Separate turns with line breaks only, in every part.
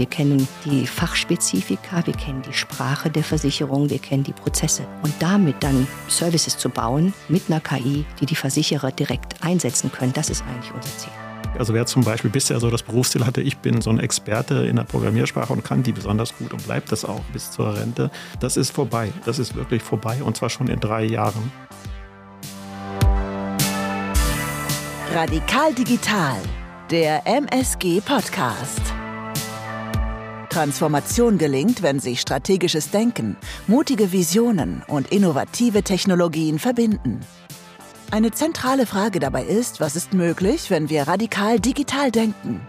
Wir kennen die Fachspezifika, wir kennen die Sprache der Versicherung, wir kennen die Prozesse. Und damit dann Services zu bauen mit einer KI, die die Versicherer direkt einsetzen können, das ist eigentlich unser Ziel.
Also wer zum Beispiel bisher so das Berufsziel hatte, ich bin so ein Experte in der Programmiersprache und kann die besonders gut und bleibt das auch bis zur Rente, das ist vorbei. Das ist wirklich vorbei und zwar schon in drei Jahren.
Radikal Digital, der MSG Podcast. Transformation gelingt, wenn sich strategisches Denken, mutige Visionen und innovative Technologien verbinden. Eine zentrale Frage dabei ist, was ist möglich, wenn wir radikal digital denken?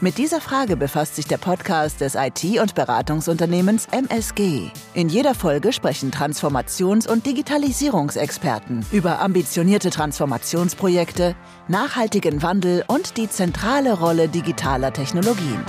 Mit dieser Frage befasst sich der Podcast des IT- und Beratungsunternehmens MSG. In jeder Folge sprechen Transformations- und Digitalisierungsexperten über ambitionierte Transformationsprojekte, nachhaltigen Wandel und die zentrale Rolle digitaler Technologien.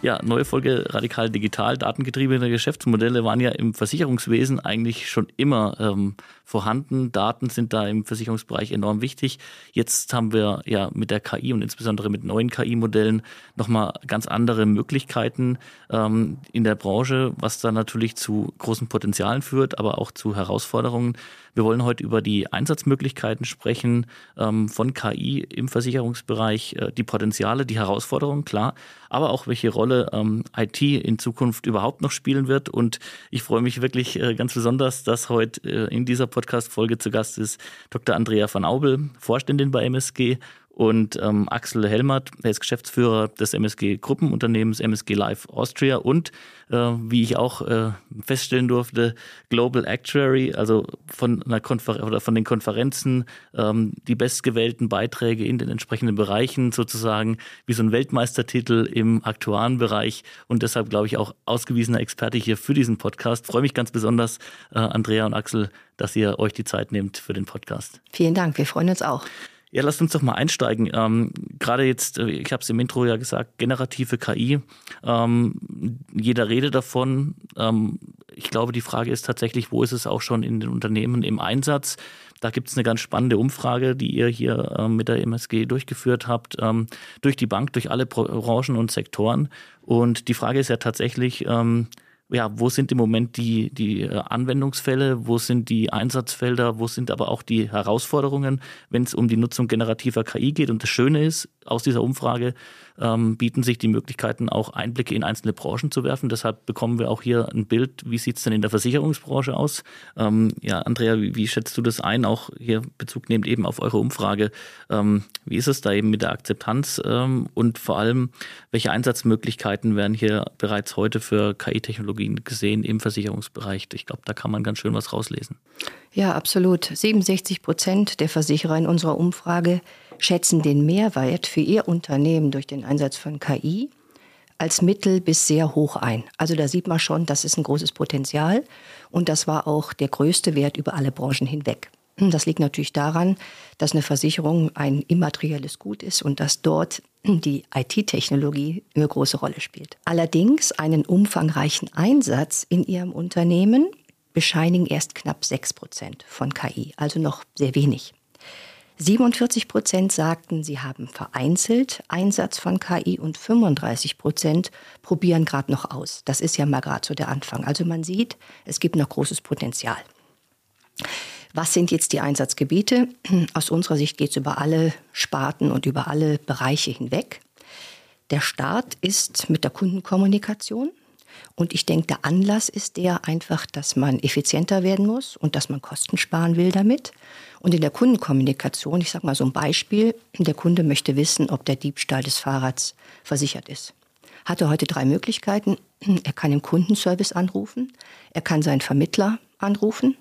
Ja, neue Folge Radikal Digital. Datengetriebene Geschäftsmodelle waren ja im Versicherungswesen eigentlich schon immer ähm, vorhanden. Daten sind da im Versicherungsbereich enorm wichtig. Jetzt haben wir ja mit der KI und insbesondere mit neuen KI-Modellen nochmal ganz andere Möglichkeiten ähm, in der Branche, was dann natürlich zu großen Potenzialen führt, aber auch zu Herausforderungen. Wir wollen heute über die Einsatzmöglichkeiten sprechen ähm, von KI im Versicherungsbereich, äh, die Potenziale, die Herausforderungen, klar, aber auch welche Rolle ähm, IT in Zukunft überhaupt noch spielen wird. Und ich freue mich wirklich äh, ganz besonders, dass heute äh, in dieser Podcast-Folge zu Gast ist Dr. Andrea van Aubel, Vorständin bei MSG und ähm, Axel Helmert, er ist Geschäftsführer des MSG-Gruppenunternehmens MSG Live Austria und, äh, wie ich auch äh, feststellen durfte, Global Actuary, also von, einer Konfer oder von den Konferenzen ähm, die bestgewählten Beiträge in den entsprechenden Bereichen sozusagen wie so ein Weltmeistertitel im Aktuarenbereich und deshalb, glaube ich, auch ausgewiesener Experte hier für diesen Podcast. freue mich ganz besonders, äh, Andrea und Axel, dass ihr euch die Zeit nehmt für den Podcast.
Vielen Dank, wir freuen uns auch.
Ja, lasst uns doch mal einsteigen. Ähm, Gerade jetzt, äh, ich habe es im Intro ja gesagt, generative KI. Ähm, jeder redet davon. Ähm, ich glaube, die Frage ist tatsächlich, wo ist es auch schon in den Unternehmen im Einsatz? Da gibt es eine ganz spannende Umfrage, die ihr hier ähm, mit der MSG durchgeführt habt, ähm, durch die Bank, durch alle Branchen und Sektoren. Und die Frage ist ja tatsächlich, ähm, ja, wo sind im Moment die, die äh, Anwendungsfälle, wo sind die Einsatzfelder, wo sind aber auch die Herausforderungen, wenn es um die Nutzung generativer KI geht. Und das Schöne ist, aus dieser Umfrage ähm, bieten sich die Möglichkeiten, auch Einblicke in einzelne Branchen zu werfen. Deshalb bekommen wir auch hier ein Bild, wie sieht es denn in der Versicherungsbranche aus. Ähm, ja, Andrea, wie, wie, schätzt du das ein, auch hier Bezug nehmend eben auf eure Umfrage? Ähm, wie ist es da eben mit der Akzeptanz ähm, und vor allem, welche Einsatzmöglichkeiten werden hier bereits heute für KI-Technologien gesehen im Versicherungsbereich? Ich glaube, da kann man ganz schön was rauslesen.
Ja, absolut. 67 Prozent der Versicherer in unserer Umfrage schätzen den Mehrwert für ihr Unternehmen durch den Einsatz von KI als mittel bis sehr hoch ein. Also da sieht man schon, das ist ein großes Potenzial und das war auch der größte Wert über alle Branchen hinweg. Das liegt natürlich daran, dass eine Versicherung ein immaterielles Gut ist und dass dort die IT-Technologie eine große Rolle spielt. Allerdings einen umfangreichen Einsatz in ihrem Unternehmen bescheinigen erst knapp 6 Prozent von KI, also noch sehr wenig. 47 Prozent sagten, sie haben vereinzelt Einsatz von KI und 35 Prozent probieren gerade noch aus. Das ist ja mal gerade so der Anfang. Also man sieht, es gibt noch großes Potenzial. Was sind jetzt die Einsatzgebiete? Aus unserer Sicht geht es über alle Sparten und über alle Bereiche hinweg. Der Start ist mit der Kundenkommunikation. Und ich denke, der Anlass ist der einfach, dass man effizienter werden muss und dass man Kosten sparen will damit. Und in der Kundenkommunikation, ich sage mal so ein Beispiel, der Kunde möchte wissen, ob der Diebstahl des Fahrrads versichert ist. Hat er heute drei Möglichkeiten. Er kann im Kundenservice anrufen, er kann seinen Vermittler anrufen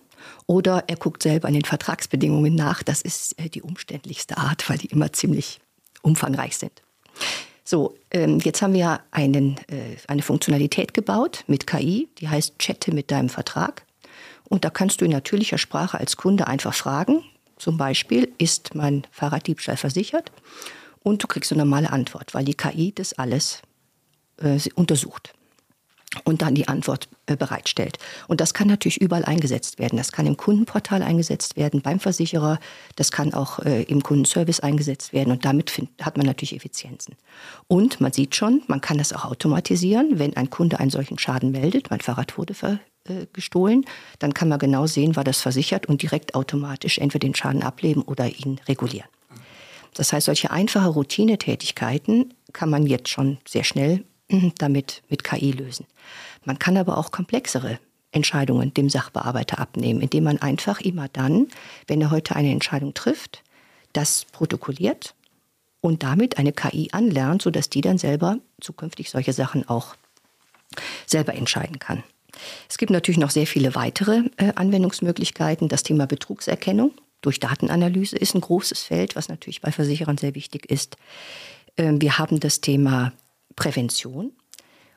oder er guckt selber an den Vertragsbedingungen nach. Das ist äh, die umständlichste Art, weil die immer ziemlich umfangreich sind. So, ähm, jetzt haben wir einen, äh, eine Funktionalität gebaut mit KI, die heißt Chatte mit deinem Vertrag. Und da kannst du in natürlicher Sprache als Kunde einfach fragen, zum Beispiel, ist mein Fahrraddiebstahl versichert? Und du kriegst eine normale Antwort, weil die KI das alles äh, untersucht. Und dann die Antwort äh, bereitstellt. Und das kann natürlich überall eingesetzt werden. Das kann im Kundenportal eingesetzt werden, beim Versicherer, das kann auch äh, im Kundenservice eingesetzt werden und damit hat man natürlich Effizienzen. Und man sieht schon, man kann das auch automatisieren, wenn ein Kunde einen solchen Schaden meldet, mein Fahrrad wurde ver, äh, gestohlen, dann kann man genau sehen, war das versichert und direkt automatisch entweder den Schaden ableben oder ihn regulieren. Das heißt, solche einfache Routinetätigkeiten kann man jetzt schon sehr schnell damit mit KI lösen. Man kann aber auch komplexere Entscheidungen dem Sachbearbeiter abnehmen, indem man einfach immer dann, wenn er heute eine Entscheidung trifft, das protokolliert und damit eine KI anlernt, sodass die dann selber zukünftig solche Sachen auch selber entscheiden kann. Es gibt natürlich noch sehr viele weitere äh, Anwendungsmöglichkeiten. Das Thema Betrugserkennung durch Datenanalyse ist ein großes Feld, was natürlich bei Versicherern sehr wichtig ist. Ähm, wir haben das Thema Prävention.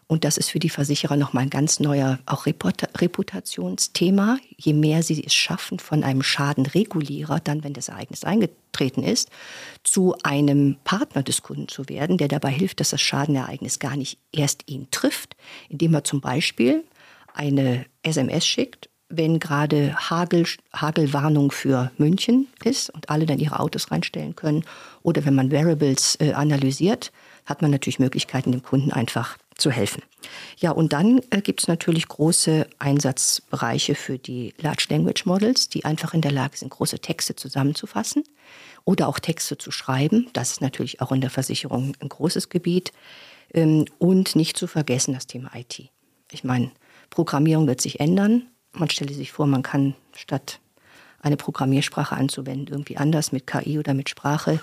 Und das ist für die Versicherer nochmal ein ganz neuer auch Reputationsthema. Je mehr sie es schaffen, von einem Schadenregulierer, dann, wenn das Ereignis eingetreten ist, zu einem Partner des Kunden zu werden, der dabei hilft, dass das Schadenereignis gar nicht erst ihn trifft, indem er zum Beispiel eine SMS schickt, wenn gerade Hagel, Hagelwarnung für München ist und alle dann ihre Autos reinstellen können oder wenn man Variables äh, analysiert, hat man natürlich Möglichkeiten, dem Kunden einfach zu helfen. Ja, und dann äh, gibt es natürlich große Einsatzbereiche für die Large Language Models, die einfach in der Lage sind, große Texte zusammenzufassen oder auch Texte zu schreiben. Das ist natürlich auch in der Versicherung ein großes Gebiet. Ähm, und nicht zu vergessen das Thema IT. Ich meine, Programmierung wird sich ändern. Man stelle sich vor, man kann statt eine Programmiersprache anzuwenden, irgendwie anders mit KI oder mit Sprache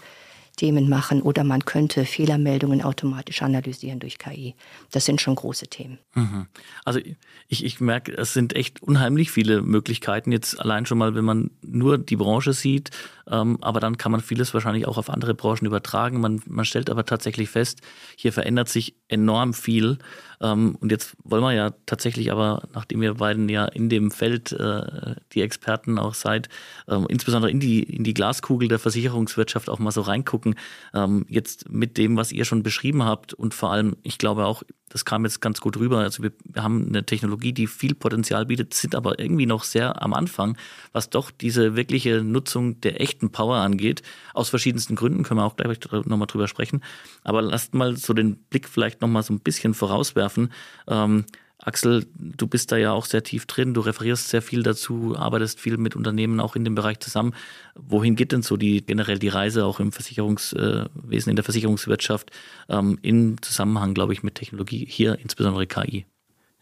Themen machen oder man könnte Fehlermeldungen automatisch analysieren durch KI. Das sind schon große Themen.
Mhm. Also ich, ich merke, es sind echt unheimlich viele Möglichkeiten. Jetzt allein schon mal, wenn man nur die Branche sieht, ähm, aber dann kann man vieles wahrscheinlich auch auf andere Branchen übertragen. Man, man stellt aber tatsächlich fest, hier verändert sich enorm viel. Ähm, und jetzt wollen wir ja tatsächlich aber, nachdem ihr beiden ja in dem Feld äh, die Experten auch seid, ähm, insbesondere in die, in die Glaskugel der Versicherungswirtschaft auch mal so reingucken. Ähm, jetzt mit dem, was ihr schon beschrieben habt und vor allem, ich glaube auch, das kam jetzt ganz gut rüber. Also wir, haben eine Technologie, die viel Potenzial bietet, sind aber irgendwie noch sehr am Anfang, was doch diese wirkliche Nutzung der echten Power angeht. Aus verschiedensten Gründen können wir auch gleich nochmal drüber sprechen. Aber lasst mal so den Blick vielleicht nochmal so ein bisschen vorauswerfen. Ähm, Axel, du bist da ja auch sehr tief drin, du referierst sehr viel dazu, arbeitest viel mit Unternehmen auch in dem Bereich zusammen. Wohin geht denn so die generell die Reise auch im Versicherungswesen, in der Versicherungswirtschaft ähm, im Zusammenhang, glaube ich, mit Technologie, hier insbesondere KI?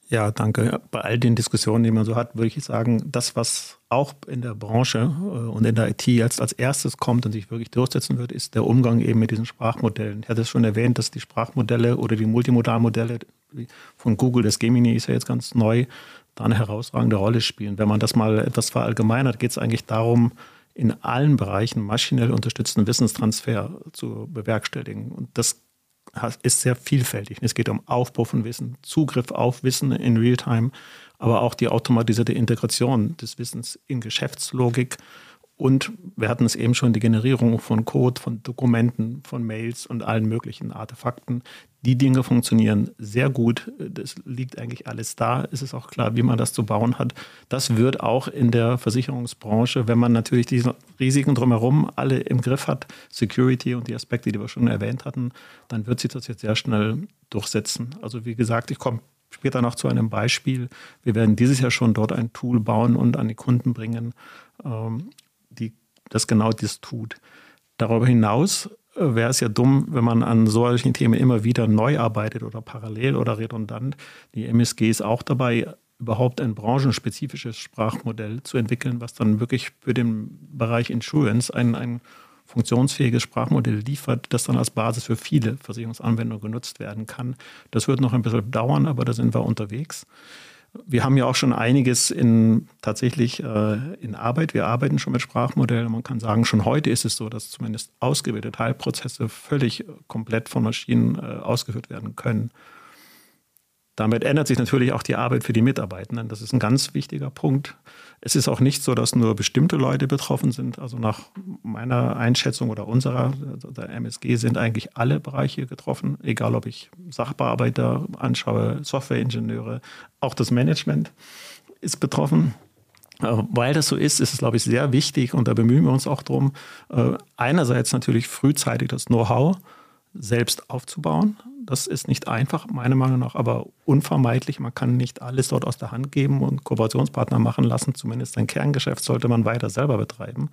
Ja, danke. Bei all den Diskussionen, die man so hat, würde ich sagen, das, was auch in der Branche äh, und in der IT jetzt als erstes kommt und sich wirklich durchsetzen wird, ist der Umgang eben mit diesen Sprachmodellen. Ich hatte es schon erwähnt, dass die Sprachmodelle oder die Multimodalmodelle von Google, das Gemini ist ja jetzt ganz neu, da eine herausragende Rolle spielen. Wenn man das mal etwas verallgemeinert, geht es eigentlich darum, in allen Bereichen maschinell unterstützten Wissenstransfer zu bewerkstelligen. Und das ist sehr vielfältig. Es geht um Aufbau von Wissen, Zugriff auf Wissen in Realtime, aber auch die automatisierte Integration des Wissens in Geschäftslogik und wir hatten es eben schon, die Generierung von Code, von Dokumenten, von Mails und allen möglichen Artefakten. Die Dinge funktionieren sehr gut. Das liegt eigentlich alles da. Es ist auch klar, wie man das zu bauen hat. Das wird auch in der Versicherungsbranche, wenn man natürlich diese Risiken drumherum alle im Griff hat, Security und die Aspekte, die wir schon erwähnt hatten, dann wird sich das jetzt sehr schnell durchsetzen. Also wie gesagt, ich komme später noch zu einem Beispiel. Wir werden dieses Jahr schon dort ein Tool bauen und an die Kunden bringen, ähm, das genau das tut. Darüber hinaus äh, wäre es ja dumm, wenn man an solchen Themen immer wieder neu arbeitet oder parallel oder redundant. Die MSG ist auch dabei, überhaupt ein branchenspezifisches Sprachmodell zu entwickeln, was dann wirklich für den Bereich Insurance ein, ein funktionsfähiges Sprachmodell liefert, das dann als Basis für viele Versicherungsanwendungen genutzt werden kann. Das wird noch ein bisschen dauern, aber da sind wir unterwegs. Wir haben ja auch schon einiges in, tatsächlich äh, in Arbeit. Wir arbeiten schon mit Sprachmodellen. Man kann sagen, schon heute ist es so, dass zumindest ausgewählte Teilprozesse völlig komplett von Maschinen äh, ausgeführt werden können. Damit ändert sich natürlich auch die Arbeit für die Mitarbeitenden. Das ist ein ganz wichtiger Punkt. Es ist auch nicht so, dass nur bestimmte Leute betroffen sind. Also nach meiner Einschätzung oder unserer, der MSG, sind eigentlich alle Bereiche getroffen, egal ob ich Sachbearbeiter anschaue, Softwareingenieure, auch das Management ist betroffen. Äh, weil das so ist, ist es, glaube ich, sehr wichtig und da bemühen wir uns auch darum, äh, einerseits natürlich frühzeitig das Know-how selbst aufzubauen. Das ist nicht einfach, meiner Meinung nach, aber unvermeidlich. Man kann nicht alles dort aus der Hand geben und Kooperationspartner machen lassen. Zumindest ein Kerngeschäft sollte man weiter selber betreiben.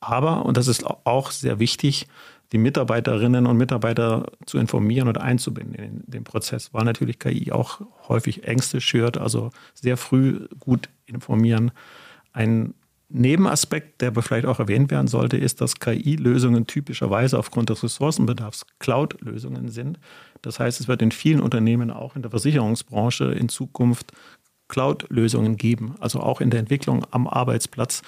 Aber, und das ist auch sehr wichtig, die Mitarbeiterinnen und Mitarbeiter zu informieren und einzubinden in den Prozess, weil natürlich KI auch häufig Ängste schürt, also sehr früh gut informieren. Ein Nebenaspekt, der vielleicht auch erwähnt werden sollte, ist, dass KI-Lösungen typischerweise aufgrund des Ressourcenbedarfs Cloud-Lösungen sind. Das heißt, es wird in vielen Unternehmen, auch in der Versicherungsbranche, in Zukunft Cloud-Lösungen geben, also auch in der Entwicklung am Arbeitsplatz,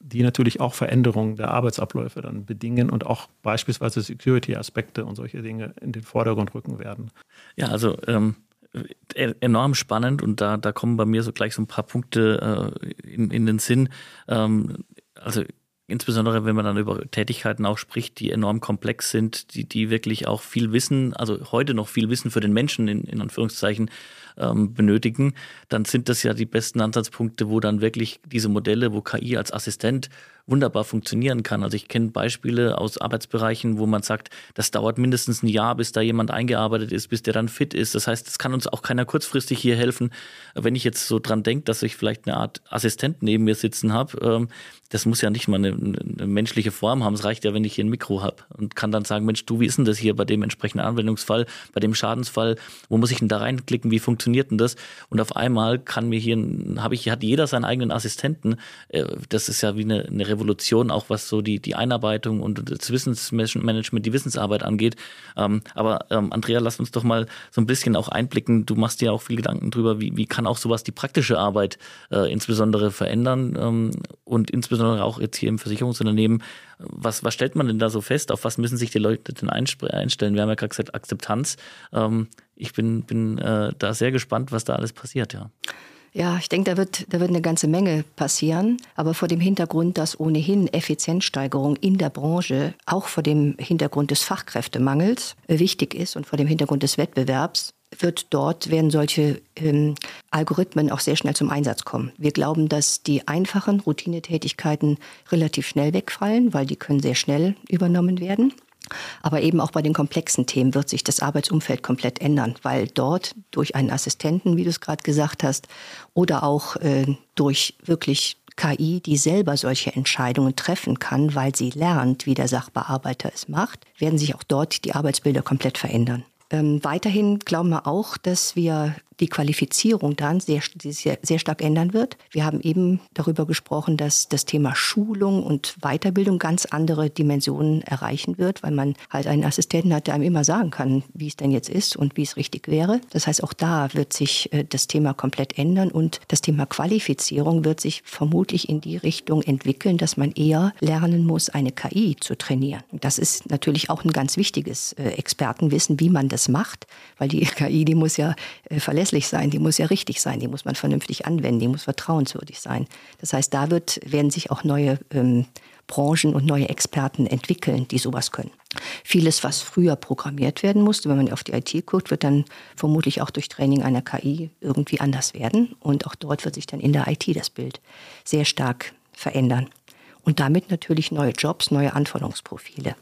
die natürlich auch Veränderungen der Arbeitsabläufe dann bedingen und auch beispielsweise Security-Aspekte und solche Dinge in den Vordergrund rücken werden.
Ja, also ähm, enorm spannend und da, da kommen bei mir so gleich so ein paar Punkte äh, in, in den Sinn. Ähm, also insbesondere wenn man dann über Tätigkeiten auch spricht, die enorm komplex sind, die, die wirklich auch viel Wissen, also heute noch viel Wissen für den Menschen in, in Anführungszeichen ähm, benötigen, dann sind das ja die besten Ansatzpunkte, wo dann wirklich diese Modelle, wo KI als Assistent wunderbar funktionieren kann. Also ich kenne Beispiele aus Arbeitsbereichen, wo man sagt, das dauert mindestens ein Jahr, bis da jemand eingearbeitet ist, bis der dann fit ist. Das heißt, es kann uns auch keiner kurzfristig hier helfen. Wenn ich jetzt so dran denke, dass ich vielleicht eine Art Assistent neben mir sitzen habe, ähm, das muss ja nicht mal eine, eine, menschliche Form haben. Es reicht ja, wenn ich hier ein Mikro habe und kann dann sagen, Mensch, du, wie ist denn das hier bei dem entsprechenden Anwendungsfall, bei dem Schadensfall? Wo muss ich denn da reinklicken? Wie funktioniert denn das? Und auf einmal kann mir hier, habe ich, hat jeder seinen eigenen Assistenten. Äh, das ist ja wie eine, eine Revolution, auch was so die, die Einarbeitung und das Wissensmanagement, die Wissensarbeit angeht. Ähm, aber ähm, Andrea, lass uns doch mal so ein bisschen auch einblicken. Du machst dir auch viel Gedanken drüber, wie, wie kann auch sowas die praktische Arbeit äh, insbesondere verändern ähm, und insbesondere auch jetzt hier im Versicherungsunternehmen. Was, was stellt man denn da so fest? Auf was müssen sich die Leute denn einstellen? Wir haben ja gerade gesagt, Akzeptanz. Ähm, ich bin, bin äh, da sehr gespannt, was da alles passiert, ja.
Ja, ich denke, da wird, da wird eine ganze Menge passieren. Aber vor dem Hintergrund, dass ohnehin Effizienzsteigerung in der Branche auch vor dem Hintergrund des Fachkräftemangels wichtig ist und vor dem Hintergrund des Wettbewerbs, wird dort, werden solche ähm, Algorithmen auch sehr schnell zum Einsatz kommen. Wir glauben, dass die einfachen Routinetätigkeiten relativ schnell wegfallen, weil die können sehr schnell übernommen werden. Aber eben auch bei den komplexen Themen wird sich das Arbeitsumfeld komplett ändern, weil dort durch einen Assistenten, wie du es gerade gesagt hast, oder auch äh, durch wirklich KI, die selber solche Entscheidungen treffen kann, weil sie lernt, wie der Sachbearbeiter es macht, werden sich auch dort die Arbeitsbilder komplett verändern. Ähm, weiterhin glauben wir auch, dass wir die Qualifizierung dann sehr, sehr, sehr stark ändern wird. Wir haben eben darüber gesprochen, dass das Thema Schulung und Weiterbildung ganz andere Dimensionen erreichen wird, weil man halt einen Assistenten hat, der einem immer sagen kann, wie es denn jetzt ist und wie es richtig wäre. Das heißt, auch da wird sich äh, das Thema komplett ändern und das Thema Qualifizierung wird sich vermutlich in die Richtung entwickeln, dass man eher lernen muss, eine KI zu trainieren. Das ist natürlich auch ein ganz wichtiges äh, Expertenwissen, wie man das macht, weil die KI, die muss ja äh, verlässlich verlässlich sein, die muss ja richtig sein, die muss man vernünftig anwenden, die muss vertrauenswürdig sein. Das heißt, da wird, werden sich auch neue ähm, Branchen und neue Experten entwickeln, die sowas können. Vieles, was früher programmiert werden musste, wenn man auf die IT guckt, wird dann vermutlich auch durch Training einer KI irgendwie anders werden. Und auch dort wird sich dann in der IT das Bild sehr stark verändern. Und damit natürlich neue Jobs, neue Anforderungsprofile.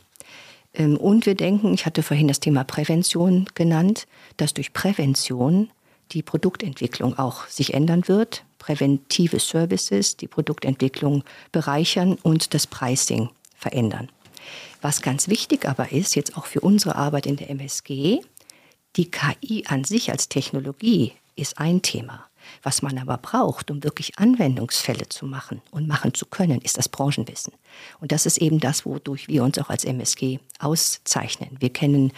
Ähm, und wir denken, ich hatte vorhin das Thema Prävention genannt, dass durch Prävention die Produktentwicklung auch sich ändern wird, präventive Services die Produktentwicklung bereichern und das Pricing verändern. Was ganz wichtig aber ist, jetzt auch für unsere Arbeit in der MSG, die KI an sich als Technologie ist ein Thema. Was man aber braucht, um wirklich Anwendungsfälle zu machen und machen zu können, ist das Branchenwissen. Und das ist eben das, wodurch wir uns auch als MSG auszeichnen. Wir kennen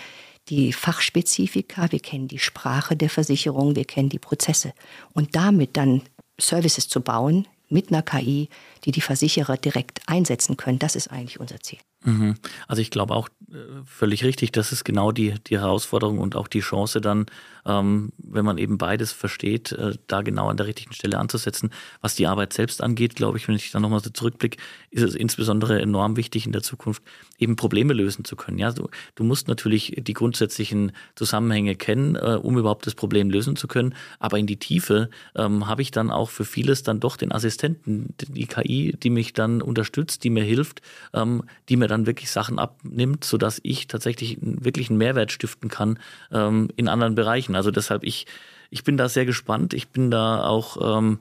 die Fachspezifika, wir kennen die Sprache der Versicherung, wir kennen die Prozesse. Und damit dann Services zu bauen mit einer KI, die die Versicherer direkt einsetzen können, das ist eigentlich unser Ziel.
Mhm. Also ich glaube auch äh, völlig richtig, das ist genau die, die Herausforderung und auch die Chance dann, ähm, wenn man eben beides versteht, äh, da genau an der richtigen Stelle anzusetzen. Was die Arbeit selbst angeht, glaube ich, wenn ich da nochmal so zurückblicke, ist es insbesondere enorm wichtig in der Zukunft, eben Probleme lösen zu können. Ja, du, du musst natürlich die grundsätzlichen Zusammenhänge kennen, äh, um überhaupt das Problem lösen zu können. Aber in die Tiefe ähm, habe ich dann auch für vieles dann doch den Assistenten, die KI, die mich dann unterstützt, die mir hilft, ähm, die mir dann wirklich Sachen abnimmt, sodass ich tatsächlich wirklich einen Mehrwert stiften kann ähm, in anderen Bereichen. Also deshalb, ich, ich bin da sehr gespannt. Ich bin da auch, ähm,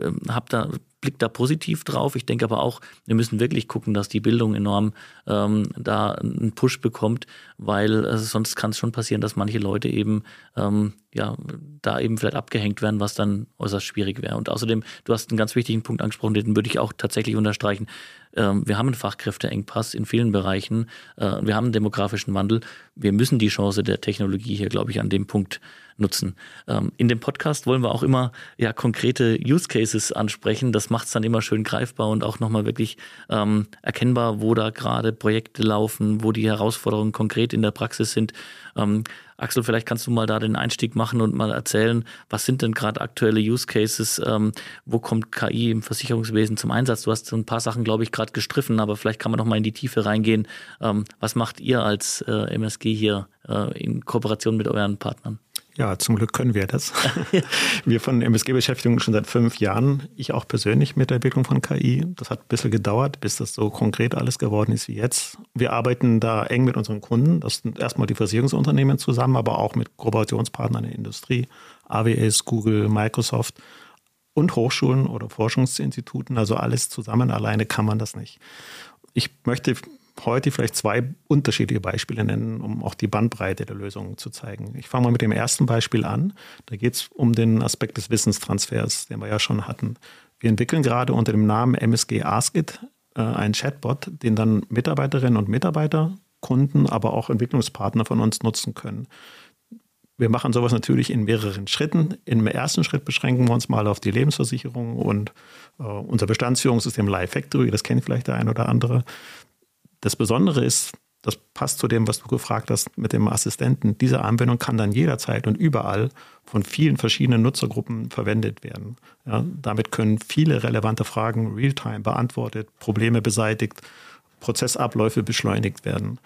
ähm habe da blickt da positiv drauf. Ich denke aber auch, wir müssen wirklich gucken, dass die Bildung enorm ähm, da einen Push bekommt, weil äh, sonst kann es schon passieren, dass manche Leute eben ähm, ja da eben vielleicht abgehängt werden, was dann äußerst schwierig wäre. Und außerdem, du hast einen ganz wichtigen Punkt angesprochen, den würde ich auch tatsächlich unterstreichen. Ähm, wir haben einen Fachkräfteengpass in vielen Bereichen. Äh, wir haben einen demografischen Wandel. Wir müssen die Chance der Technologie hier, glaube ich, an dem Punkt nutzen. Ähm, in dem Podcast wollen wir auch immer ja konkrete Use Cases ansprechen. Das macht es dann immer schön greifbar und auch nochmal wirklich ähm, erkennbar, wo da gerade Projekte laufen, wo die Herausforderungen konkret in der Praxis sind. Ähm, Axel, vielleicht kannst du mal da den Einstieg machen und mal erzählen, was sind denn gerade aktuelle Use Cases? Ähm, wo kommt KI im Versicherungswesen zum Einsatz? Du hast so ein paar Sachen, glaube ich, gerade gestriffen, aber vielleicht kann man noch mal in die Tiefe reingehen. Ähm, was macht ihr als äh, MSG hier äh, in Kooperation mit euren Partnern?
Ja, zum Glück können wir das. wir von MSG beschäftigen uns schon seit fünf Jahren. Ich auch persönlich mit der Entwicklung von KI. Das hat ein bisschen gedauert, bis das so konkret alles geworden ist wie jetzt. Wir arbeiten da eng mit unseren Kunden. Das sind erstmal die Versicherungsunternehmen zusammen, aber auch mit Kooperationspartnern in der Industrie, AWS, Google, Microsoft und Hochschulen oder Forschungsinstituten. Also alles zusammen. Alleine kann man das nicht. Ich möchte heute vielleicht zwei unterschiedliche Beispiele nennen, um auch die Bandbreite der Lösungen zu zeigen. Ich fange mal mit dem ersten Beispiel an. Da geht es um den Aspekt des Wissenstransfers, den wir ja schon hatten. Wir entwickeln gerade unter dem Namen MSG Askit äh, einen Chatbot, den dann Mitarbeiterinnen und Mitarbeiter, Kunden, aber auch Entwicklungspartner von uns nutzen können. Wir machen sowas natürlich in mehreren Schritten. Im ersten Schritt beschränken wir uns mal auf die Lebensversicherung und äh, unser Bestandsführungssystem Live Factory, das kennt vielleicht der ein oder andere. Das Besondere ist, das passt zu dem, was du gefragt hast mit dem Assistenten. Diese Anwendung kann dann jederzeit und überall von vielen verschiedenen Nutzergruppen verwendet werden. Ja, damit können viele relevante Fragen real-time beantwortet, Probleme beseitigt, Prozessabläufe beschleunigt werden.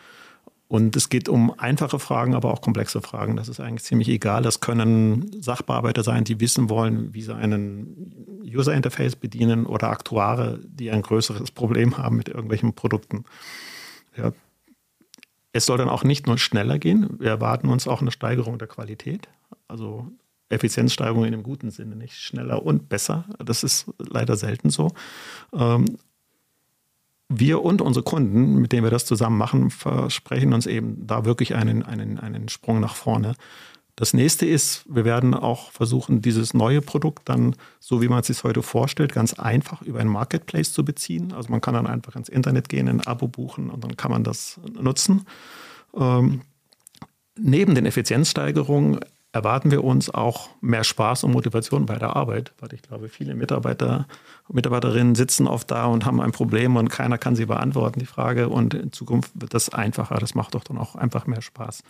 Und es geht um einfache Fragen, aber auch komplexe Fragen. Das ist eigentlich ziemlich egal. Das können Sachbearbeiter sein, die wissen wollen, wie sie einen User Interface bedienen oder Aktuare, die ein größeres Problem haben mit irgendwelchen Produkten. Ja. Es soll dann auch nicht nur schneller gehen. Wir erwarten uns auch eine Steigerung der Qualität. Also Effizienzsteigerung in dem guten Sinne, nicht schneller und besser. Das ist leider selten so. Ähm, wir und unsere Kunden, mit denen wir das zusammen machen, versprechen uns eben da wirklich einen, einen, einen Sprung nach vorne. Das nächste ist, wir werden auch versuchen, dieses neue Produkt dann, so wie man es sich heute vorstellt, ganz einfach über einen Marketplace zu beziehen. Also man kann dann einfach ins Internet gehen, ein Abo buchen und dann kann man das nutzen. Ähm, neben den Effizienzsteigerungen erwarten wir uns auch mehr Spaß und Motivation bei der Arbeit, weil ich glaube, viele Mitarbeiter und Mitarbeiterinnen sitzen oft da und haben ein Problem und keiner kann sie beantworten, die Frage. Und in Zukunft wird das einfacher. Das macht doch dann auch einfach mehr Spaß.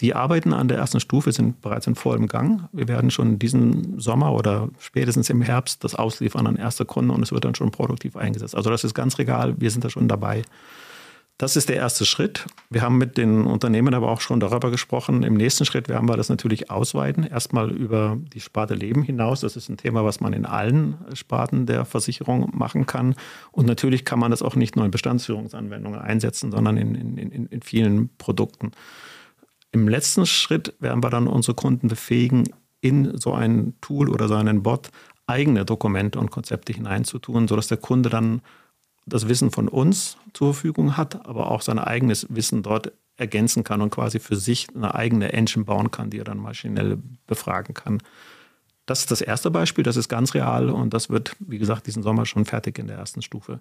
Die Arbeiten an der ersten Stufe sind bereits in vollem Gang. Wir werden schon diesen Sommer oder spätestens im Herbst das ausliefern an erste Kunden und es wird dann schon produktiv eingesetzt. Also das ist ganz regal. Wir sind da schon dabei. Das ist der erste Schritt. Wir haben mit den Unternehmen aber auch schon darüber gesprochen. Im nächsten Schritt werden wir das natürlich ausweiten. Erstmal über die Sparte Leben hinaus. Das ist ein Thema, was man in allen Sparten der Versicherung machen kann. Und natürlich kann man das auch nicht nur in Bestandsführungsanwendungen einsetzen, sondern in, in, in vielen Produkten. Im letzten Schritt werden wir dann unsere Kunden befähigen, in so ein Tool oder so einen Bot eigene Dokumente und Konzepte hineinzutun, sodass der Kunde dann das Wissen von uns zur Verfügung hat, aber auch sein eigenes Wissen dort ergänzen kann und quasi für sich eine eigene Engine bauen kann, die er dann maschinell befragen kann. Das ist das erste Beispiel, das ist ganz real und das wird, wie gesagt, diesen Sommer schon fertig in der ersten Stufe.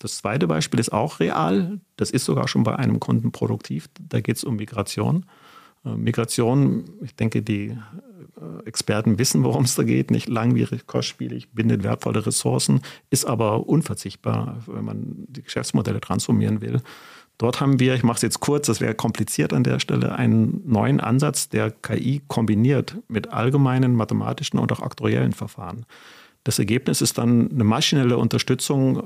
Das zweite Beispiel ist auch real, das ist sogar schon bei einem Kunden produktiv, da geht es um Migration. Äh, Migration, ich denke, die äh, Experten wissen, worum es da geht, nicht langwierig, kostspielig, bindet wertvolle Ressourcen, ist aber unverzichtbar, wenn man die Geschäftsmodelle transformieren will. Dort haben wir, ich mache es jetzt kurz, das wäre kompliziert an der Stelle, einen neuen Ansatz, der KI kombiniert mit allgemeinen mathematischen und auch aktuellen Verfahren. Das Ergebnis ist dann eine maschinelle Unterstützung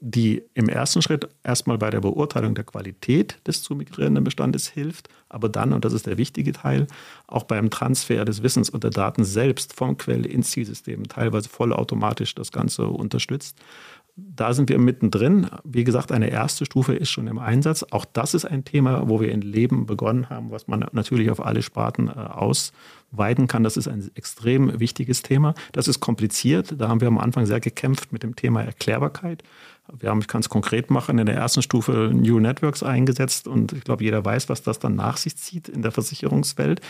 die im ersten Schritt erstmal bei der Beurteilung der Qualität des zu migrierenden Bestandes hilft, aber dann, und das ist der wichtige Teil, auch beim Transfer des Wissens und der Daten selbst vom Quelle ins Zielsystem teilweise vollautomatisch das Ganze unterstützt. Da sind wir mittendrin. Wie gesagt, eine erste Stufe ist schon im Einsatz. Auch das ist ein Thema, wo wir in Leben begonnen haben, was man natürlich auf alle Sparten äh, ausweiten kann. Das ist ein extrem wichtiges Thema. Das ist kompliziert. Da haben wir am Anfang sehr gekämpft mit dem Thema Erklärbarkeit. Wir haben, ich kann es konkret machen, in der ersten Stufe New Networks eingesetzt und ich glaube, jeder weiß, was das dann nach sich zieht in der Versicherungswelt.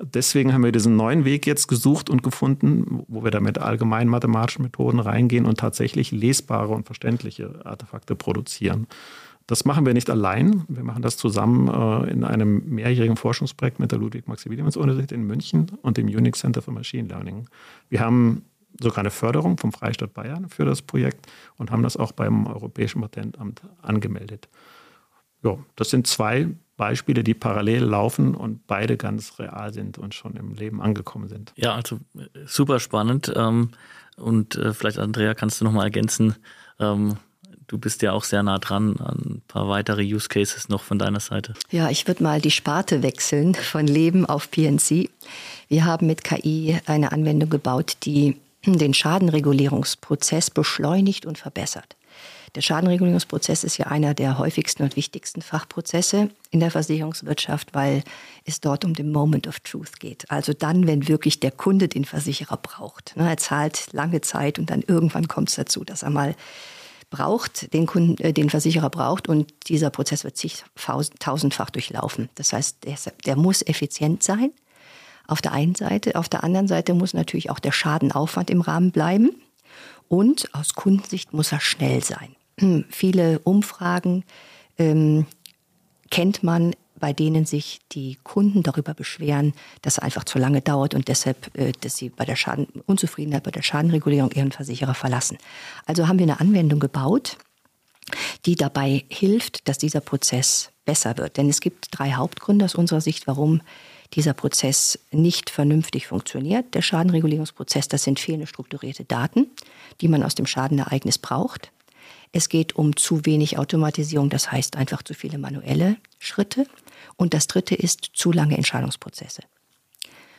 Deswegen haben wir diesen neuen Weg jetzt gesucht und gefunden, wo wir da mit allgemeinen mathematischen Methoden reingehen und tatsächlich lesbare und verständliche Artefakte produzieren. Das machen wir nicht allein. Wir machen das zusammen äh, in einem mehrjährigen Forschungsprojekt mit der Ludwig-Maximilians-Universität in München und dem Unix Center for Machine Learning. Wir haben sogar eine Förderung vom Freistaat Bayern für das Projekt und haben das auch beim Europäischen Patentamt angemeldet. Ja, das sind zwei Beispiele, die parallel laufen und beide ganz real sind und schon im Leben angekommen sind.
Ja, also äh, super spannend. Ähm, und äh, vielleicht, Andrea, kannst du noch mal ergänzen, ähm, du bist ja auch sehr nah dran an ein paar weitere Use Cases noch von deiner Seite.
Ja, ich würde mal die Sparte wechseln von Leben auf PNC. Wir haben mit KI eine Anwendung gebaut, die den Schadenregulierungsprozess beschleunigt und verbessert. Der Schadenregulierungsprozess ist ja einer der häufigsten und wichtigsten Fachprozesse in der Versicherungswirtschaft, weil es dort um den Moment of Truth geht. Also dann, wenn wirklich der Kunde den Versicherer braucht. Ne, er zahlt lange Zeit und dann irgendwann kommt es dazu, dass er mal braucht, den, Kunden, äh, den Versicherer braucht und dieser Prozess wird sich tausendfach durchlaufen. Das heißt, der, der muss effizient sein auf der einen Seite. Auf der anderen Seite muss natürlich auch der Schadenaufwand im Rahmen bleiben. Und aus Kundensicht muss er schnell sein. Viele Umfragen ähm, kennt man, bei denen sich die Kunden darüber beschweren, dass es einfach zu lange dauert und deshalb, äh, dass sie bei der Schaden Unzufriedenheit bei der Schadenregulierung ihren Versicherer verlassen. Also haben wir eine Anwendung gebaut, die dabei hilft, dass dieser Prozess besser wird. Denn es gibt drei Hauptgründe aus unserer Sicht, warum dieser Prozess nicht vernünftig funktioniert. Der Schadenregulierungsprozess, das sind fehlende strukturierte Daten, die man aus dem Schadenereignis braucht. Es geht um zu wenig Automatisierung, das heißt einfach zu viele manuelle Schritte. Und das dritte ist zu lange Entscheidungsprozesse.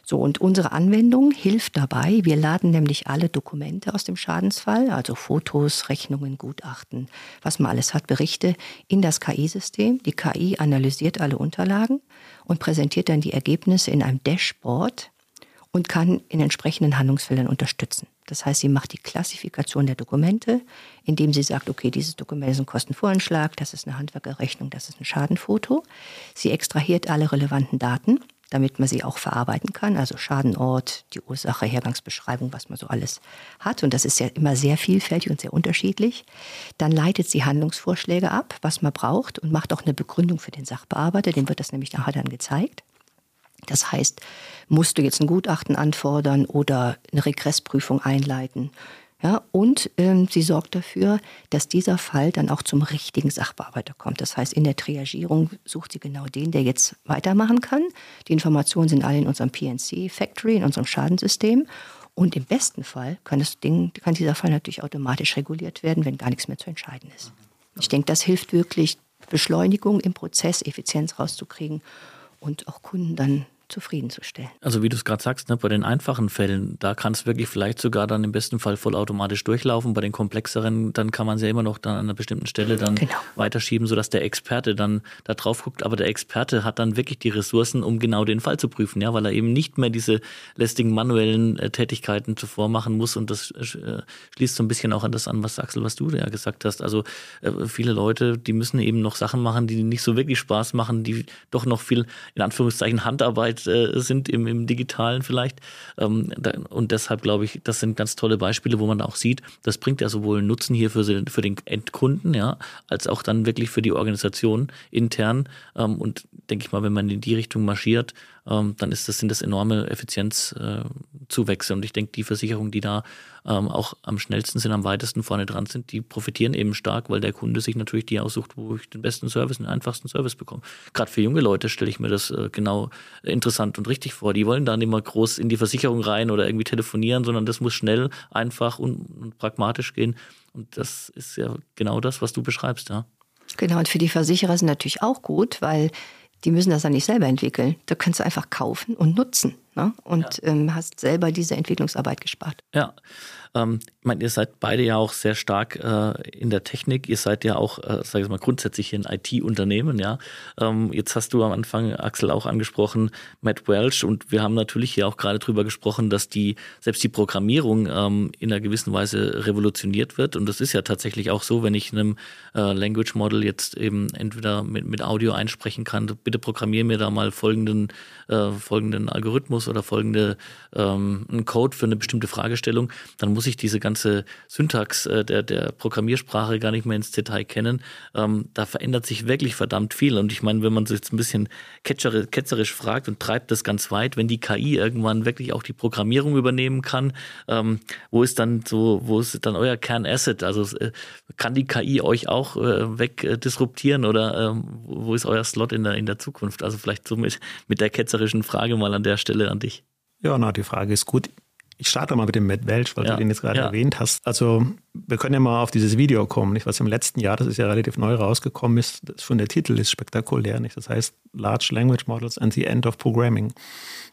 So, und unsere Anwendung hilft dabei. Wir laden nämlich alle Dokumente aus dem Schadensfall, also Fotos, Rechnungen, Gutachten, was man alles hat, Berichte, in das KI-System. Die KI analysiert alle Unterlagen und präsentiert dann die Ergebnisse in einem Dashboard und kann in entsprechenden Handlungsfeldern unterstützen. Das heißt, sie macht die Klassifikation der Dokumente, indem sie sagt, okay, dieses Dokument ist ein Kostenvoranschlag, das ist eine Handwerkerrechnung, das ist ein Schadenfoto. Sie extrahiert alle relevanten Daten damit man sie auch verarbeiten kann. Also Schadenort, die Ursache, Hergangsbeschreibung, was man so alles hat. Und das ist ja immer sehr vielfältig und sehr unterschiedlich. Dann leitet sie Handlungsvorschläge ab, was man braucht und macht auch eine Begründung für den Sachbearbeiter. Dem wird das nämlich nachher dann gezeigt. Das heißt, musst du jetzt ein Gutachten anfordern oder eine Regressprüfung einleiten? Ja, und ähm, sie sorgt dafür, dass dieser Fall dann auch zum richtigen Sachbearbeiter kommt. Das heißt, in der Triagierung sucht sie genau den, der jetzt weitermachen kann. Die Informationen sind alle in unserem PNC Factory, in unserem Schadensystem. Und im besten Fall kann, das Ding, kann dieser Fall natürlich automatisch reguliert werden, wenn gar nichts mehr zu entscheiden ist. Ich denke, das hilft wirklich, Beschleunigung im Prozess, Effizienz rauszukriegen und auch Kunden dann zufriedenzustellen.
Also wie du es gerade sagst, ne, bei den einfachen Fällen, da kann es wirklich vielleicht sogar dann im besten Fall vollautomatisch durchlaufen. Bei den komplexeren, dann kann man es ja immer noch dann an einer bestimmten Stelle dann genau. weiterschieben, sodass der Experte dann da drauf guckt. Aber der Experte hat dann wirklich die Ressourcen, um genau den Fall zu prüfen, ja, weil er eben nicht mehr diese lästigen manuellen äh, Tätigkeiten zuvor machen muss. Und das äh, schließt so ein bisschen auch an das an, was Axel, was du ja gesagt hast. Also äh, viele Leute, die müssen eben noch Sachen machen, die nicht so wirklich Spaß machen, die doch noch viel in Anführungszeichen Handarbeit weit äh, sind im, im Digitalen vielleicht. Ähm, da, und deshalb glaube ich, das sind ganz tolle Beispiele, wo man auch sieht, das bringt ja sowohl Nutzen hier für, für den Endkunden, ja, als auch dann wirklich für die Organisation intern. Ähm, und denke ich mal, wenn man in die Richtung marschiert, ähm, dann ist das, sind das enorme Effizienzzuwächse. Äh, und ich denke, die Versicherungen, die da ähm, auch am schnellsten sind, am weitesten vorne dran sind, die profitieren eben stark, weil der Kunde sich natürlich die aussucht, wo ich den besten Service, den einfachsten Service bekomme. Gerade für junge Leute stelle ich mir das äh, genau interessant und richtig vor. Die wollen da nicht mal groß in die Versicherung rein oder irgendwie telefonieren, sondern das muss schnell, einfach und, und pragmatisch gehen. Und das ist ja genau das, was du beschreibst, ja.
Genau, und für die Versicherer ist natürlich auch gut, weil die müssen das ja nicht selber entwickeln. Da kannst du einfach kaufen und nutzen. Ne? Und ja. ähm, hast selber diese Entwicklungsarbeit gespart.
Ja, ähm, ich meine, ihr seid beide ja auch sehr stark äh, in der Technik. Ihr seid ja auch, äh, sage ich mal, grundsätzlich ein IT-Unternehmen. Ja, ähm, jetzt hast du am Anfang Axel auch angesprochen, Matt Welch, und wir haben natürlich hier auch gerade drüber gesprochen, dass die selbst die Programmierung ähm, in einer gewissen Weise revolutioniert wird. Und das ist ja tatsächlich auch so, wenn ich einem äh, Language Model jetzt eben entweder mit, mit Audio einsprechen kann, bitte programmier mir da mal folgenden äh, folgenden Algorithmus oder folgende ähm, einen Code für eine bestimmte Fragestellung, dann muss ich diese ganze Syntax äh, der, der Programmiersprache gar nicht mehr ins Detail kennen. Ähm, da verändert sich wirklich verdammt viel. Und ich meine, wenn man sich jetzt ein bisschen ketzerisch, fragt und treibt das ganz weit, wenn die KI irgendwann wirklich auch die Programmierung übernehmen kann, ähm, wo ist dann so, wo ist dann euer Kernasset? Also äh, kann die KI euch auch äh, wegdisruptieren oder ähm, wo ist euer Slot in der, in der Zukunft? Also vielleicht so mit, mit der ketzerischen Frage mal an der Stelle an dich.
Ja, na, die Frage ist gut. Ich starte mal mit dem Matt Welch, weil ja. du den jetzt gerade ja. erwähnt hast. Also wir können ja mal auf dieses Video kommen, nicht? was im letzten Jahr, das ist ja relativ neu rausgekommen ist, schon der Titel ist spektakulär. Nicht? Das heißt Large Language Models and the End of Programming.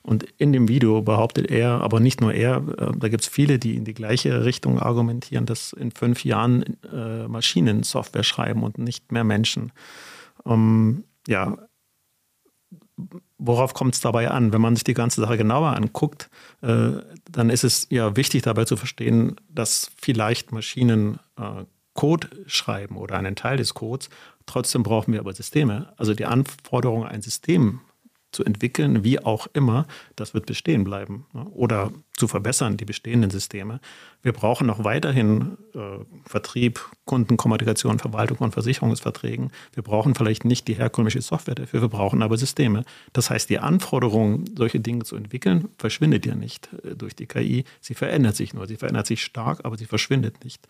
Und in dem Video behauptet er, aber nicht nur er, äh, da gibt es viele, die in die gleiche Richtung argumentieren, dass in fünf Jahren äh, Maschinen Software schreiben und nicht mehr Menschen. Ähm, ja, worauf kommt es dabei an? Wenn man sich die ganze Sache genauer anguckt, äh, dann ist es ja wichtig dabei zu verstehen, dass vielleicht Maschinen äh, Code schreiben oder einen Teil des Codes. Trotzdem brauchen wir aber Systeme. Also die Anforderung, ein System zu entwickeln, wie auch immer, das wird bestehen bleiben. Ne? Oder zu verbessern, die bestehenden Systeme. Wir brauchen noch weiterhin äh, Vertrieb, Kundenkommunikation, Verwaltung von Versicherungsverträgen. Wir brauchen vielleicht nicht die herkömmliche Software dafür, wir brauchen aber Systeme. Das heißt, die Anforderung, solche Dinge zu entwickeln, verschwindet ja nicht äh, durch die KI. Sie verändert sich nur. Sie verändert sich stark, aber sie verschwindet nicht.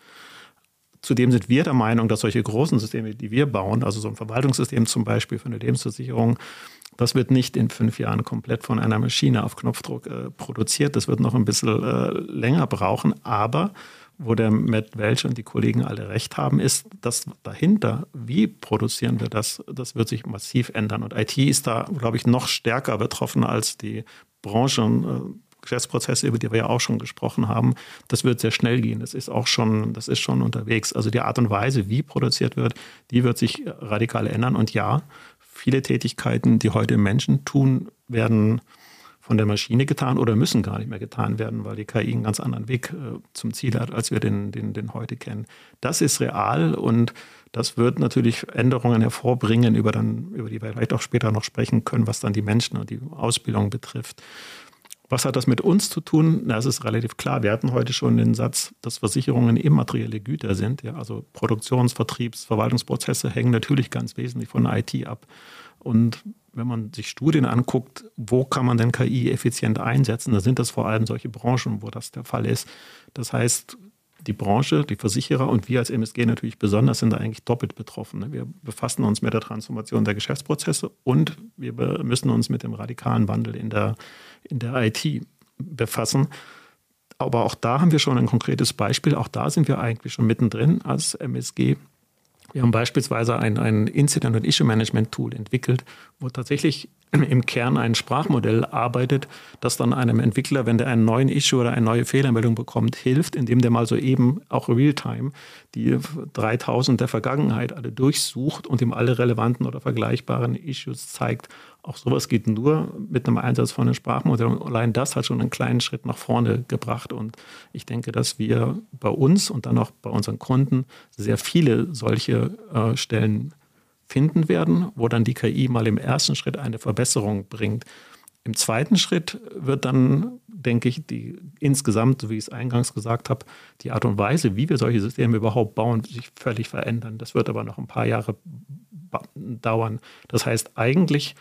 Zudem sind wir der Meinung, dass solche großen Systeme, die wir bauen, also so ein Verwaltungssystem zum Beispiel für eine Lebensversicherung, das wird nicht in fünf Jahren komplett von einer Maschine auf Knopfdruck äh, produziert. Das wird noch ein bisschen äh, länger brauchen. Aber wo der Matt Welch und die Kollegen alle recht haben, ist, dass dahinter, wie produzieren wir das, das wird sich massiv ändern. Und IT ist da, glaube ich, noch stärker betroffen als die Branchen. Äh, Geschäftsprozesse, über die wir ja auch schon gesprochen haben, das wird sehr schnell gehen. Das ist auch schon, das ist schon unterwegs. Also die Art und Weise, wie produziert wird, die wird sich radikal ändern. Und ja, viele Tätigkeiten, die heute Menschen tun, werden von der Maschine getan oder müssen gar nicht mehr getan werden, weil die KI einen ganz anderen Weg äh, zum Ziel hat, als wir den, den, den heute kennen. Das ist real und das wird natürlich Änderungen hervorbringen, über, dann, über die wir vielleicht auch später noch sprechen können, was dann die Menschen und die Ausbildung betrifft. Was hat das mit uns zu tun? Na, es ist relativ klar. Wir hatten heute schon den Satz, dass Versicherungen immaterielle Güter sind. Ja, also Produktions-, Vertriebs-, Verwaltungsprozesse hängen natürlich ganz wesentlich von IT ab. Und wenn man sich Studien anguckt, wo kann man denn KI effizient einsetzen, dann sind das vor allem solche Branchen, wo das der Fall ist. Das heißt, die Branche, die Versicherer und wir als MSG natürlich besonders sind da eigentlich doppelt betroffen. Wir befassen uns mit der Transformation der Geschäftsprozesse und wir müssen uns mit dem radikalen Wandel in der, in der IT befassen. Aber auch da haben wir schon ein konkretes Beispiel. Auch da sind wir eigentlich schon mittendrin als MSG. Wir haben beispielsweise ein, ein Incident- und Issue-Management-Tool entwickelt, wo tatsächlich im Kern ein Sprachmodell arbeitet, das dann einem Entwickler, wenn der einen neuen Issue oder eine neue Fehlermeldung bekommt, hilft, indem der mal so eben auch real-time die 3000 der Vergangenheit alle durchsucht und ihm alle relevanten oder vergleichbaren Issues zeigt. Auch sowas geht nur mit einem Einsatz von einem Sprachmodell. Und allein das hat schon einen kleinen Schritt nach vorne gebracht. Und ich denke, dass wir bei uns und dann auch bei unseren Kunden sehr viele solche äh, Stellen finden werden, wo dann die KI mal im ersten Schritt eine Verbesserung bringt. Im zweiten Schritt wird dann, denke ich, die insgesamt, so wie ich es eingangs gesagt habe, die Art und Weise, wie wir solche Systeme überhaupt bauen, sich völlig verändern. Das wird aber noch ein paar Jahre dauern. Das heißt, eigentlich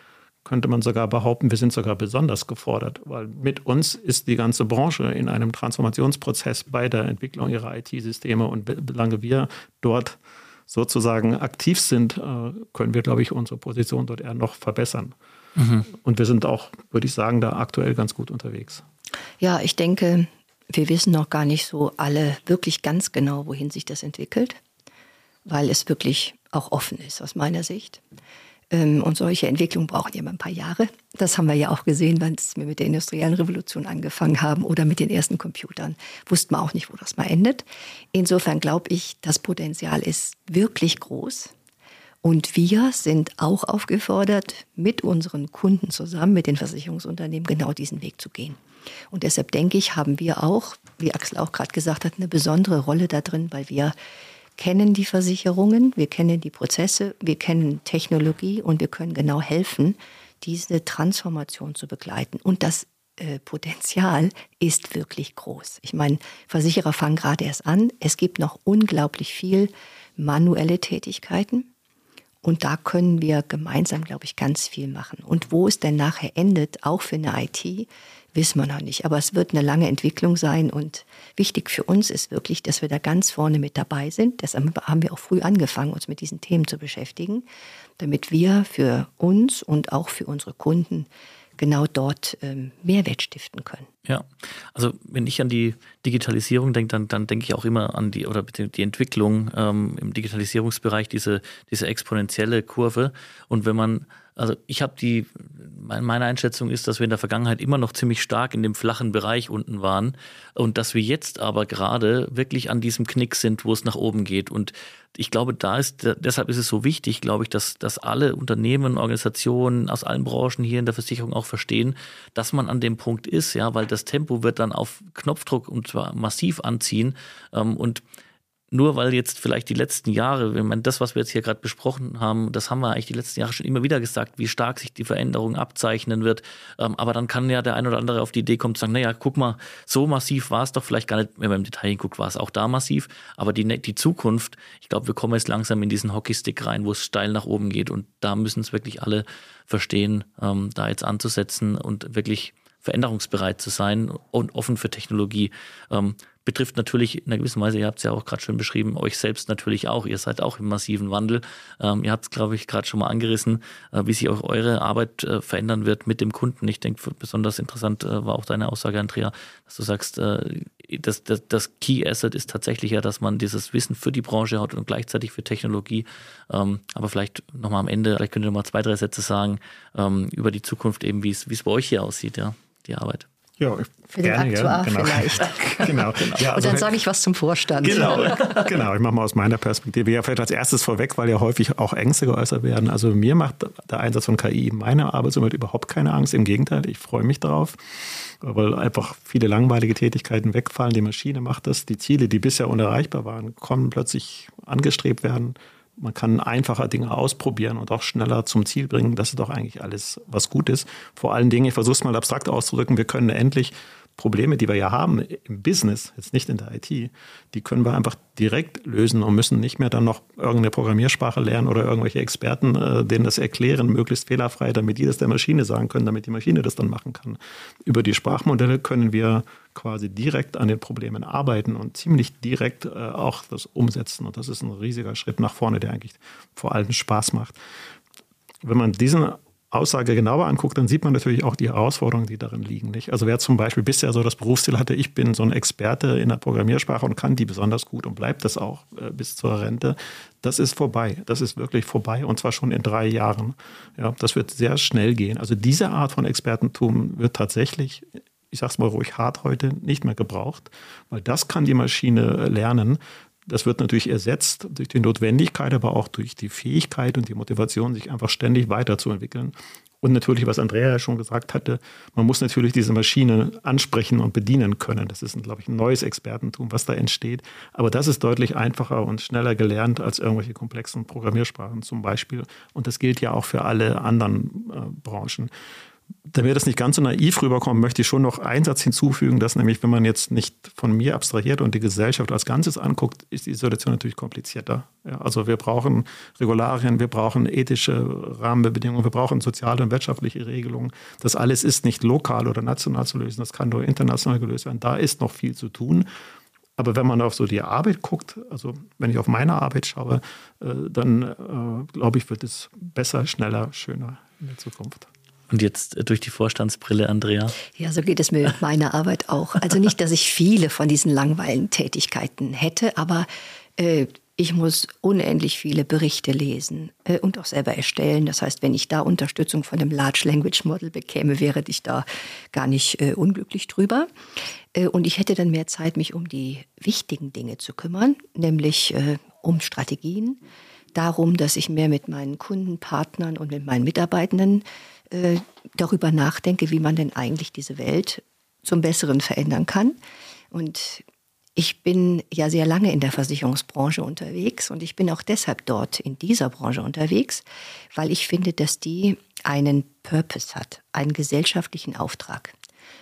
könnte man sogar behaupten, wir sind sogar besonders gefordert, weil mit uns ist die ganze Branche in einem Transformationsprozess bei der Entwicklung ihrer IT-Systeme und solange wir dort sozusagen aktiv sind, äh, können wir, glaube ich, unsere Position dort eher noch verbessern. Mhm. Und wir sind auch, würde ich sagen, da aktuell ganz gut unterwegs.
Ja, ich denke, wir wissen noch gar nicht so alle wirklich ganz genau, wohin sich das entwickelt, weil es wirklich auch offen ist aus meiner Sicht. Ähm, und solche Entwicklungen brauchen ja immer ein paar Jahre. Das haben wir ja auch gesehen, wenn wir mit der industriellen Revolution angefangen haben oder mit den ersten Computern. Wussten wir auch nicht, wo das mal endet. Insofern glaube ich, das Potenzial ist wirklich groß. Und wir sind auch aufgefordert, mit unseren Kunden zusammen, mit den Versicherungsunternehmen, genau diesen Weg zu gehen. Und deshalb denke ich, haben wir auch, wie Axel auch gerade gesagt hat, eine besondere Rolle da drin, weil wir kennen die Versicherungen, wir kennen die Prozesse, wir kennen Technologie und wir können genau helfen, diese Transformation zu begleiten. Und das äh, Potenzial ist wirklich groß. Ich meine, Versicherer fangen gerade erst an. Es gibt noch unglaublich viel manuelle Tätigkeiten. Und da können wir gemeinsam, glaube ich, ganz viel machen. Und wo es denn nachher endet, auch für eine IT, wissen wir noch nicht. Aber es wird eine lange Entwicklung sein und wichtig für uns ist wirklich, dass wir da ganz vorne mit dabei sind. Deshalb haben wir auch früh angefangen, uns mit diesen Themen zu beschäftigen, damit wir für uns und auch für unsere Kunden genau dort ähm, Mehrwert stiften können.
Ja, also wenn ich an die Digitalisierung denke, dann, dann denke ich auch immer an die oder die Entwicklung ähm, im Digitalisierungsbereich, diese, diese exponentielle Kurve. Und wenn man also ich habe die, meine Einschätzung ist, dass wir in der Vergangenheit immer noch ziemlich stark in dem flachen Bereich unten waren und dass wir jetzt aber gerade wirklich an diesem Knick sind, wo es nach oben geht. Und ich glaube, da ist, deshalb ist es so wichtig, glaube ich, dass, dass alle Unternehmen, Organisationen aus allen Branchen hier in der Versicherung auch verstehen, dass man an dem Punkt ist, ja, weil das Tempo wird dann auf Knopfdruck und zwar massiv anziehen. Ähm, und nur weil jetzt vielleicht die letzten Jahre, wenn man das, was wir jetzt hier gerade besprochen haben, das haben wir eigentlich die letzten Jahre schon immer wieder gesagt, wie stark sich die Veränderung abzeichnen wird. Ähm, aber dann kann ja der ein oder andere auf die Idee kommen zu sagen, naja, guck mal, so massiv war es doch vielleicht gar nicht, wenn man im Detail hinguckt, war es auch da massiv. Aber die, die Zukunft, ich glaube, wir kommen jetzt langsam in diesen Hockeystick rein, wo es steil nach oben geht. Und da müssen es wirklich alle verstehen, ähm, da jetzt anzusetzen und wirklich veränderungsbereit zu sein und offen für Technologie. Betrifft natürlich in einer gewissen Weise, ihr habt es ja auch gerade schon beschrieben, euch selbst natürlich auch. Ihr seid auch im massiven Wandel. Ähm, ihr habt es, glaube ich, gerade schon mal angerissen, äh, wie sich auch eure Arbeit äh, verändern wird mit dem Kunden. Ich denke, besonders interessant äh, war auch deine Aussage, Andrea, dass du sagst, äh, das, das, das Key Asset ist tatsächlich ja, dass man dieses Wissen für die Branche hat und gleichzeitig für Technologie. Ähm, aber vielleicht nochmal am Ende, vielleicht könnt ihr nochmal zwei, drei Sätze sagen ähm, über die Zukunft, eben wie es bei euch hier aussieht, ja, die Arbeit.
Ja, Für den gerne, Aktuar genau. vielleicht. genau. genau. Ja, also Und dann sage ich was zum Vorstand.
Genau, genau. ich mache mal aus meiner Perspektive. Ja, vielleicht als erstes vorweg, weil ja häufig auch Ängste geäußert werden. Also mir macht der Einsatz von KI in meiner Arbeit somit überhaupt keine Angst. Im Gegenteil, ich freue mich darauf, weil einfach viele langweilige Tätigkeiten wegfallen. Die Maschine macht das. Die Ziele, die bisher unerreichbar waren, kommen plötzlich angestrebt werden man kann einfacher Dinge ausprobieren und auch schneller zum Ziel bringen. Das ist doch eigentlich alles, was gut ist. Vor allen Dingen, ich versuche es mal abstrakt auszudrücken, wir können endlich Probleme, die wir ja haben im Business, jetzt nicht in der IT, die können wir einfach direkt lösen und müssen nicht mehr dann noch irgendeine Programmiersprache lernen oder irgendwelche Experten, äh, denen das erklären, möglichst fehlerfrei, damit die das der Maschine sagen können, damit die Maschine das dann machen kann. Über die Sprachmodelle können wir quasi direkt an den Problemen arbeiten und ziemlich direkt äh, auch das umsetzen. Und das ist ein riesiger Schritt nach vorne, der eigentlich vor allem Spaß macht. Wenn man diesen Aussage genauer anguckt, dann sieht man natürlich auch die Herausforderungen, die darin liegen. Nicht? Also wer zum Beispiel bisher so das Berufsziel hatte, ich bin so ein Experte in der Programmiersprache und kann die besonders gut und bleibt das auch äh, bis zur Rente, das ist vorbei. Das ist wirklich vorbei und zwar schon in drei Jahren. Ja, das wird sehr schnell gehen. Also diese Art von Expertentum wird tatsächlich ich sage es mal ruhig hart heute, nicht mehr gebraucht, weil das kann die Maschine lernen. Das wird natürlich ersetzt durch die Notwendigkeit, aber auch durch die Fähigkeit und die Motivation, sich einfach ständig weiterzuentwickeln. Und natürlich, was Andrea ja schon gesagt hatte, man muss natürlich diese Maschine ansprechen und bedienen können. Das ist, glaube ich, ein neues Expertentum, was da entsteht. Aber das ist deutlich einfacher und schneller gelernt als irgendwelche komplexen Programmiersprachen zum Beispiel. Und das gilt ja auch für alle anderen äh, Branchen damit das nicht ganz so naiv rüberkommt, möchte ich schon noch einen Satz hinzufügen, dass nämlich, wenn man jetzt nicht von mir abstrahiert und die Gesellschaft als Ganzes anguckt, ist die Situation natürlich komplizierter. Ja, also wir brauchen Regularien, wir brauchen ethische Rahmenbedingungen, wir brauchen soziale und wirtschaftliche Regelungen. Das alles ist nicht lokal oder national zu lösen, das kann nur international gelöst werden. Da ist noch viel zu tun. Aber wenn man auf so die Arbeit guckt, also wenn ich auf meine Arbeit schaue, äh, dann äh, glaube ich, wird es besser, schneller, schöner in der Zukunft.
Und jetzt äh, durch die Vorstandsbrille, Andrea?
Ja, so geht es mir mit meiner Arbeit auch. Also nicht, dass ich viele von diesen langweiligen Tätigkeiten hätte, aber äh, ich muss unendlich viele Berichte lesen äh, und auch selber erstellen. Das heißt, wenn ich da Unterstützung von dem Large Language Model bekäme, wäre ich da gar nicht äh, unglücklich drüber. Äh, und ich hätte dann mehr Zeit, mich um die wichtigen Dinge zu kümmern, nämlich äh, um Strategien, darum, dass ich mehr mit meinen Kunden, Partnern und mit meinen Mitarbeitenden äh, darüber nachdenke, wie man denn eigentlich diese Welt zum Besseren verändern kann. Und ich bin ja sehr lange in der Versicherungsbranche unterwegs und ich bin auch deshalb dort in dieser Branche unterwegs, weil ich finde, dass die einen Purpose hat, einen gesellschaftlichen Auftrag.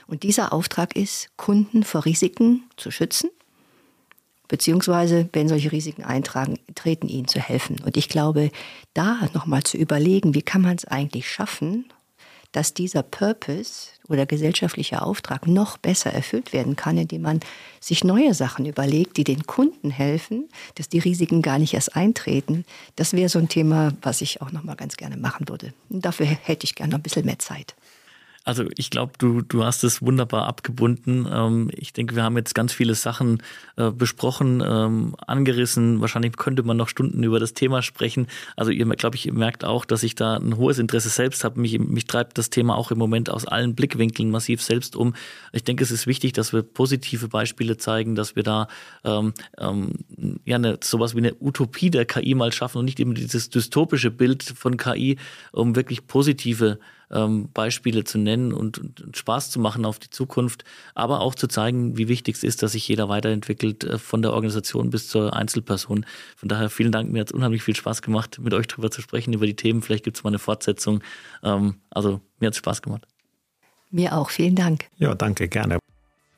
Und dieser Auftrag ist, Kunden vor Risiken zu schützen, beziehungsweise, wenn solche Risiken eintragen, treten, ihnen zu helfen. Und ich glaube, da nochmal zu überlegen, wie kann man es eigentlich schaffen, dass dieser Purpose oder gesellschaftliche Auftrag noch besser erfüllt werden kann, indem man sich neue Sachen überlegt, die den Kunden helfen, dass die Risiken gar nicht erst eintreten. Das wäre so ein Thema, was ich auch noch mal ganz gerne machen würde. Und dafür hätte ich gerne noch ein bisschen mehr Zeit.
Also ich glaube, du, du hast es wunderbar abgebunden. Ähm, ich denke, wir haben jetzt ganz viele Sachen äh, besprochen, ähm, angerissen. Wahrscheinlich könnte man noch Stunden über das Thema sprechen. Also ihr, glaube ich, ihr merkt auch, dass ich da ein hohes Interesse selbst habe. Mich, mich treibt das Thema auch im Moment aus allen Blickwinkeln massiv selbst um. Ich denke, es ist wichtig, dass wir positive Beispiele zeigen, dass wir da ähm, ähm, ja eine, sowas wie eine Utopie der KI mal schaffen und nicht eben dieses dystopische Bild von KI, um wirklich positive ähm, Beispiele zu nennen und, und, Spaß zu machen auf die Zukunft, aber auch zu zeigen, wie wichtig es ist, dass sich jeder weiterentwickelt, äh, von der Organisation bis zur Einzelperson. Von daher vielen Dank, mir hat es unheimlich viel Spaß gemacht, mit euch darüber zu sprechen, über die Themen. Vielleicht gibt es mal eine Fortsetzung. Ähm, also mir hat es Spaß gemacht.
Mir auch, vielen Dank.
Ja, danke, gerne.